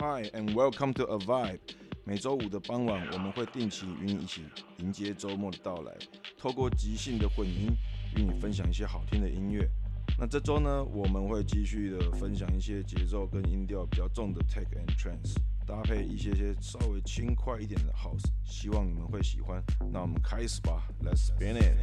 Hi and welcome to A Vibe。每周五的傍晚，我们会定期与你一起迎接周末的到来，透过即兴的混音，与你分享一些好听的音乐。那这周呢，我们会继续的分享一些节奏跟音调比较重的 Tech and Trance，搭配一些些稍微轻快一点的 House，希望你们会喜欢。那我们开始吧，Let's spin it。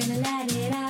gonna let it out.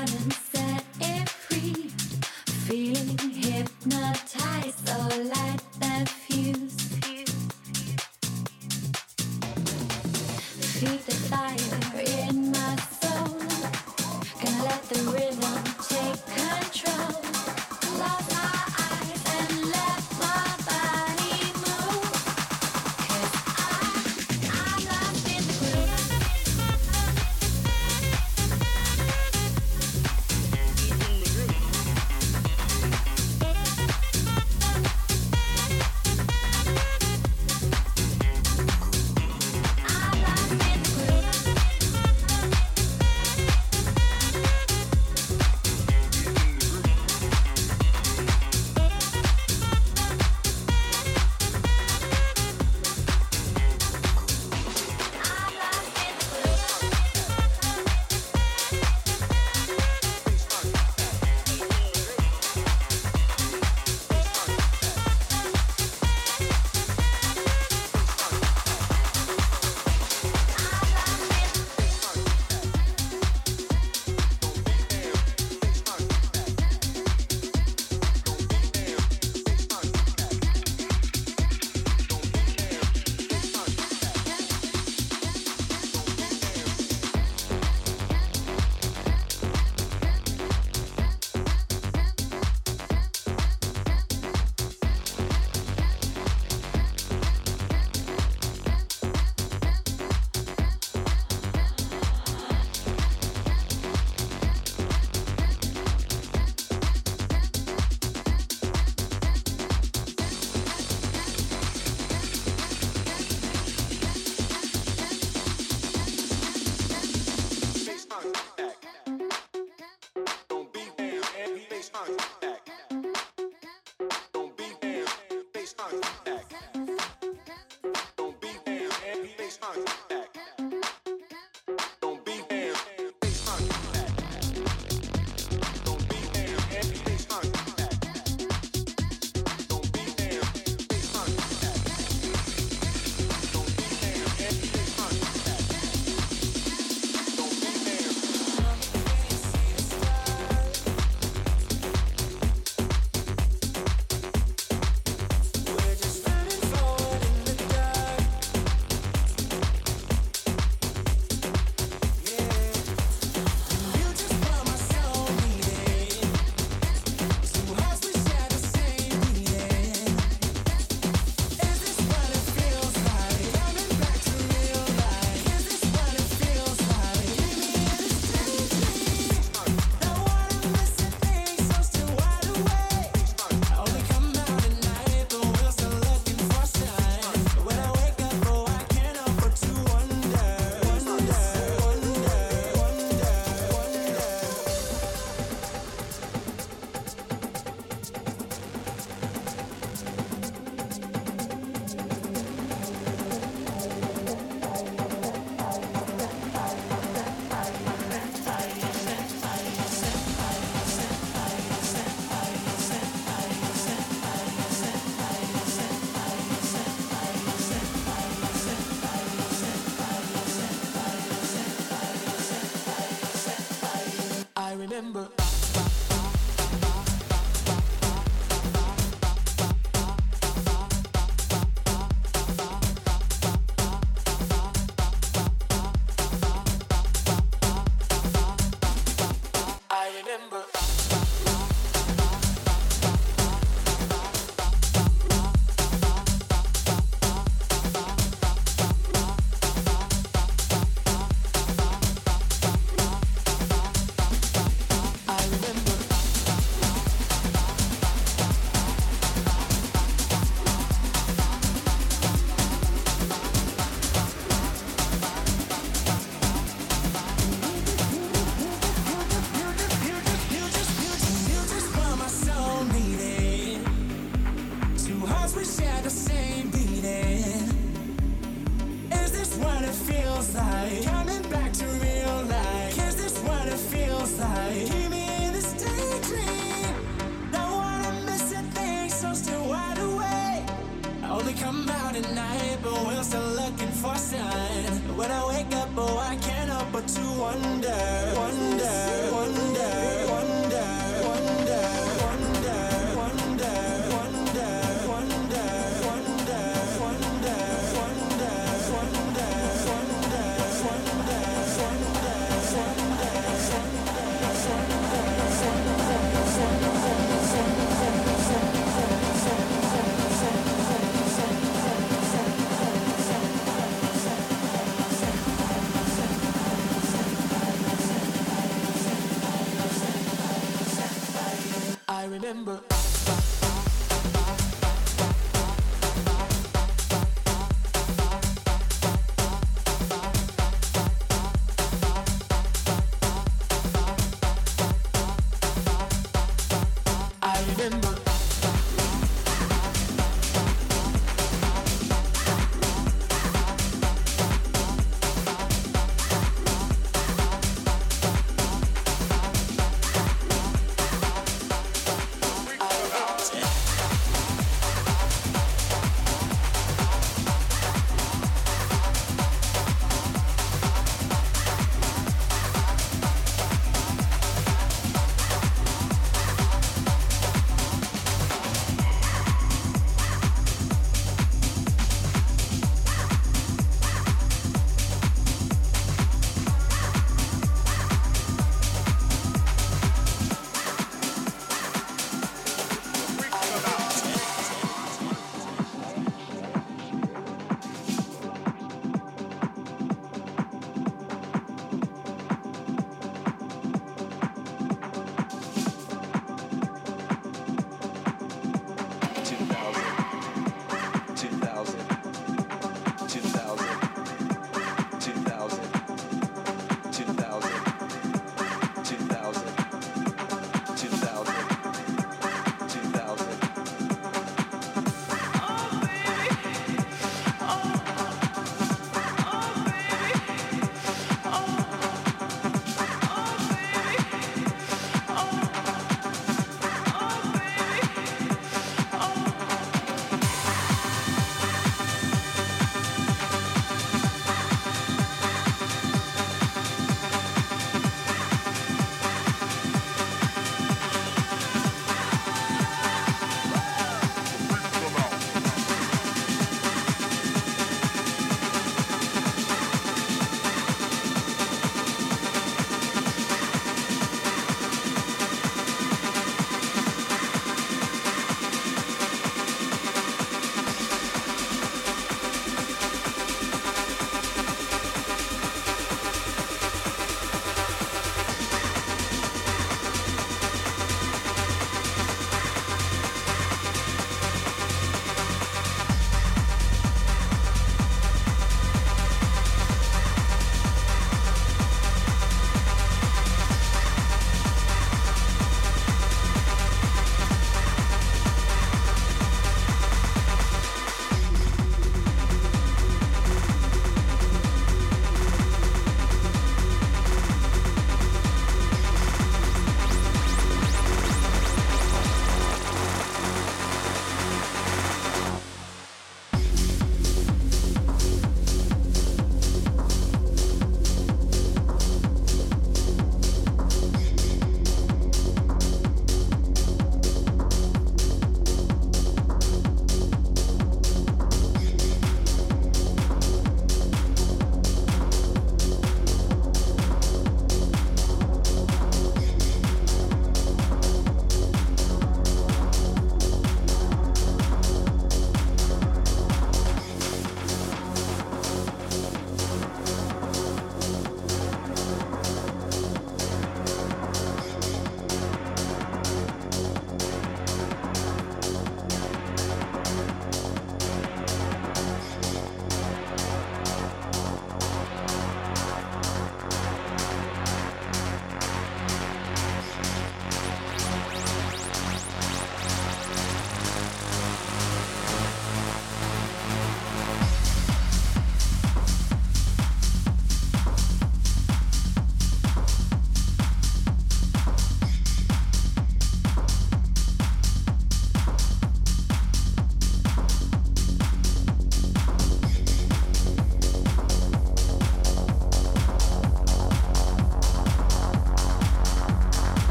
remember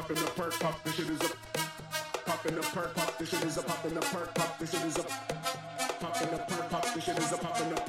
pop in the perk pop. This shit is a pop in the perk pop. This shit is a pop in the perk pop. This shit is a pop in the perk pop. This shit is a pop in the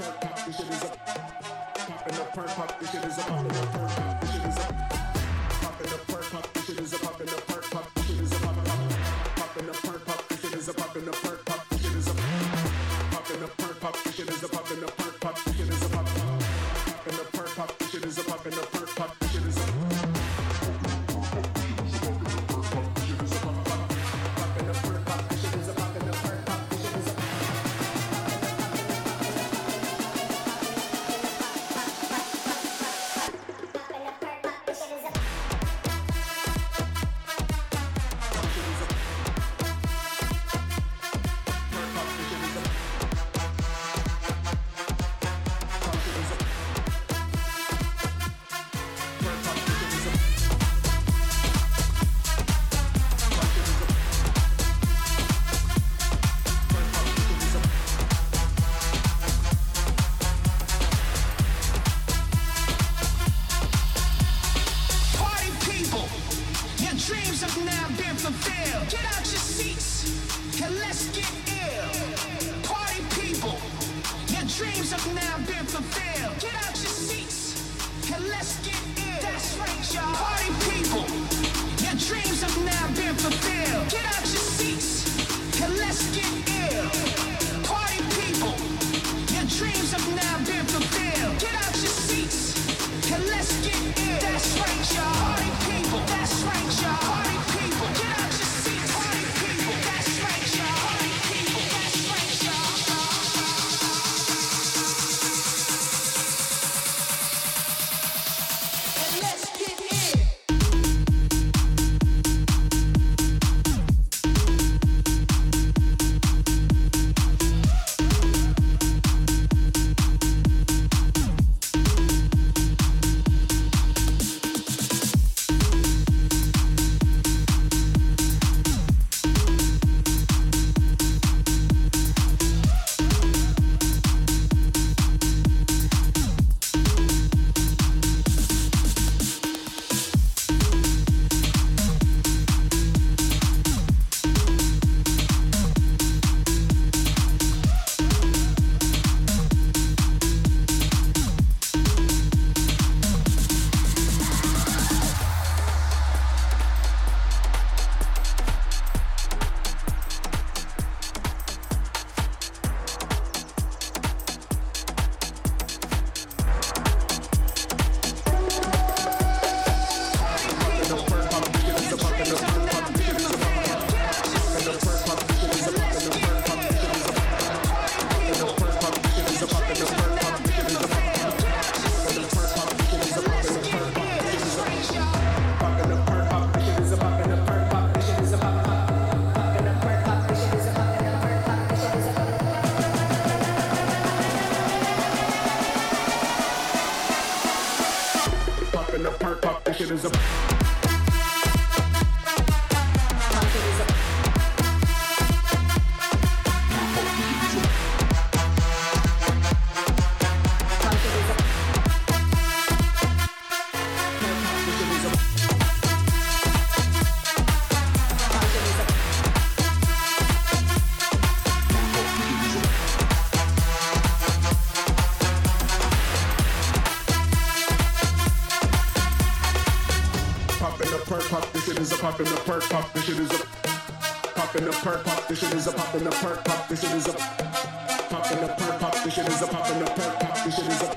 This shit is a pop in the perk pop. This shit is a pop in the perk pop. This shit is a pop in the perk pop. This shit is a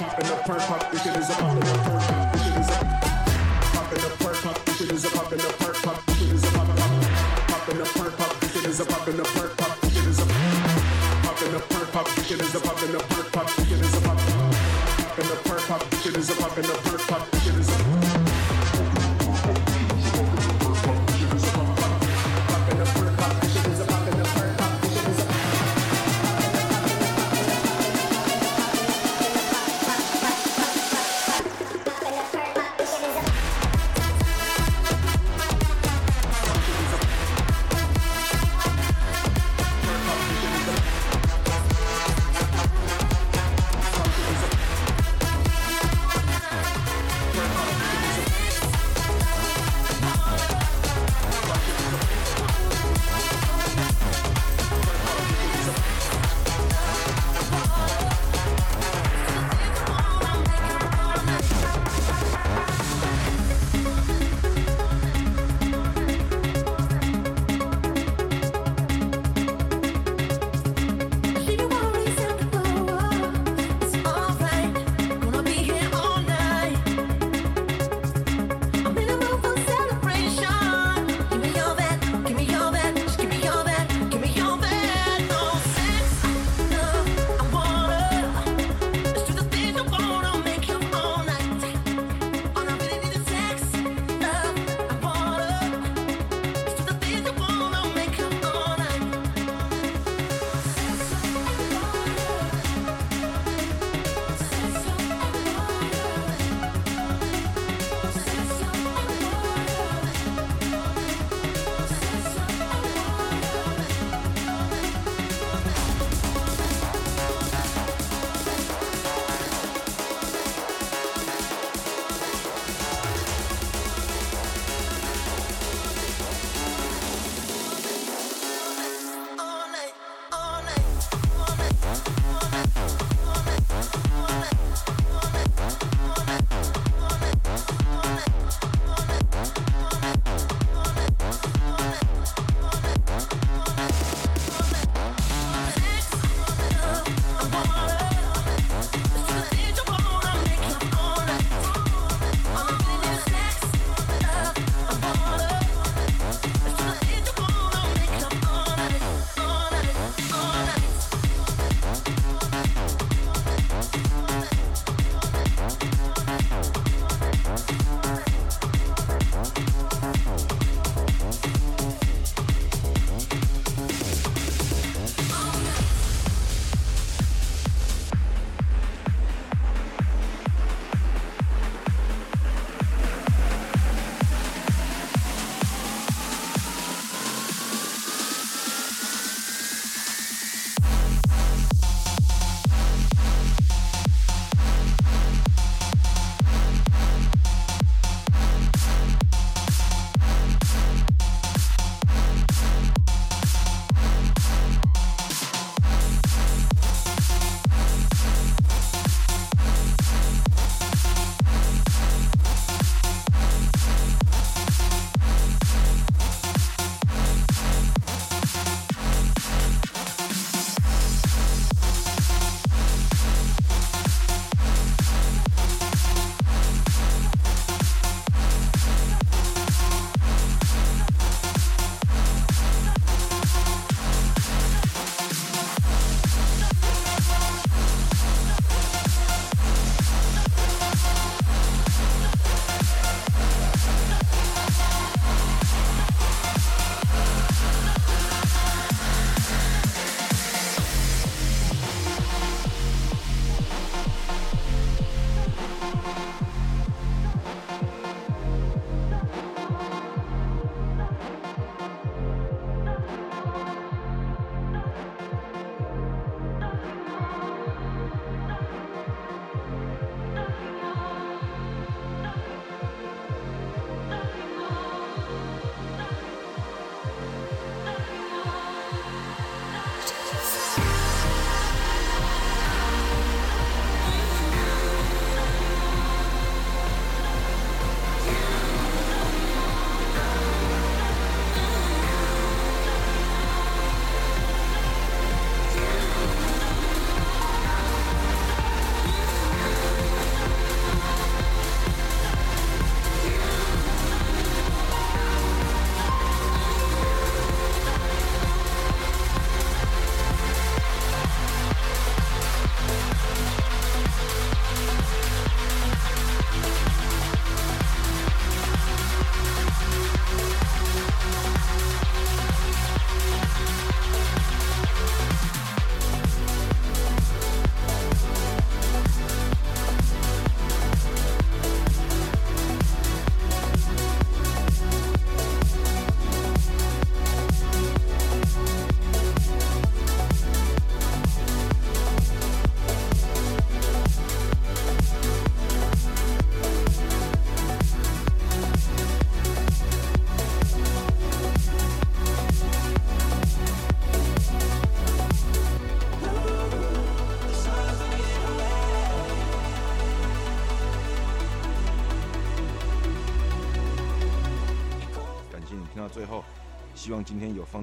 pop in the perk pop. This shit is a pop in the perk pop. This shit is a pop in the perk pop. This shit is a pop in the perk pop. This shit is a pop pop in the perk pop. This shit is a pop in the perk pop. This shit is a pop in the perk pop. This shit is a pop in the perk pop. This shit is a pop in the perk pop. This shit is a pop in the perk pop.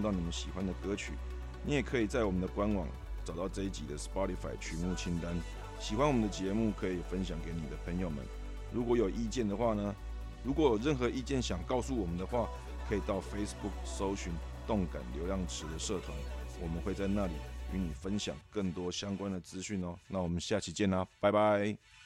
到你们喜欢的歌曲。你也可以在我们的官网找到这一集的 Spotify 曲目清单。喜欢我们的节目，可以分享给你的朋友们。如果有意见的话呢，如果有任何意见想告诉我们的话，可以到 Facebook 搜寻动感流量池的社团，我们会在那里与你分享更多相关的资讯哦。那我们下期见啦，拜拜。